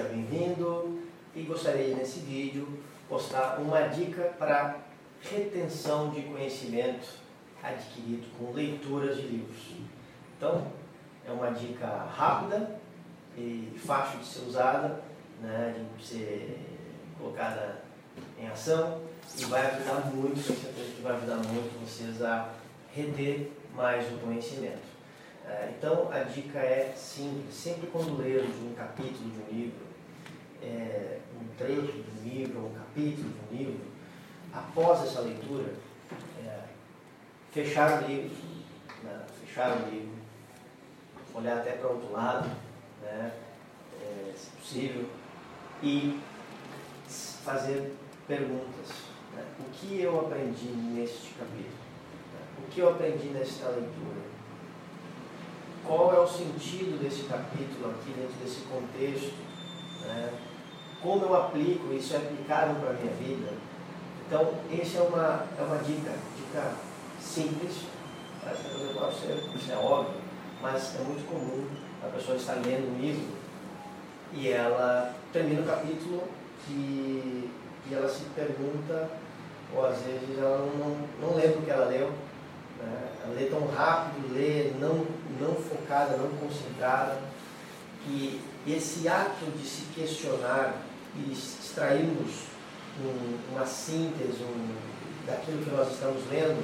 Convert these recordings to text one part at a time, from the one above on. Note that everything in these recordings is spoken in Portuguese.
seja bem-vindo e gostaria nesse vídeo postar uma dica para retenção de conhecimento adquirido com leituras de livros. Então, é uma dica rápida e fácil de ser usada, né, de ser colocada em ação e vai ajudar muito, com certeza que vai ajudar muito vocês a reter mais o conhecimento. É, então, a dica é simples, sempre quando lermos um capítulo de um livro, é, um trecho de um livro, um capítulo de um livro, após essa leitura, é, fechar o livro, né, fechar o livro, olhar até para outro lado, né, se possível, e fazer perguntas. Né? O que eu aprendi neste capítulo? O que eu aprendi nesta leitura? Qual é o sentido desse capítulo aqui dentro desse contexto? Né? Como eu aplico, isso é aplicável para a minha vida? Então, essa é uma, é uma dica, dica simples, parece que ser, isso é óbvio, mas é muito comum a pessoa estar lendo um livro e ela termina o capítulo e, e ela se pergunta, ou às vezes ela não, não lembra o que ela leu, né? ela lê tão rápido, não, não focada, não concentrada, que esse ato de se questionar e extrairmos um, uma síntese um, daquilo que nós estamos lendo,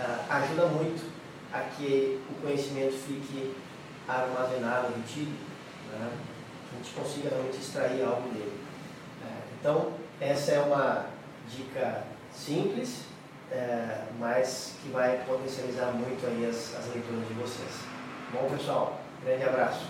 uh, ajuda muito a que o conhecimento fique armazenado, retido, né? a gente consiga realmente extrair algo dele. Então, essa é uma dica simples, é, mas que vai potencializar muito aí as, as leituras de vocês. Bom, pessoal, grande abraço.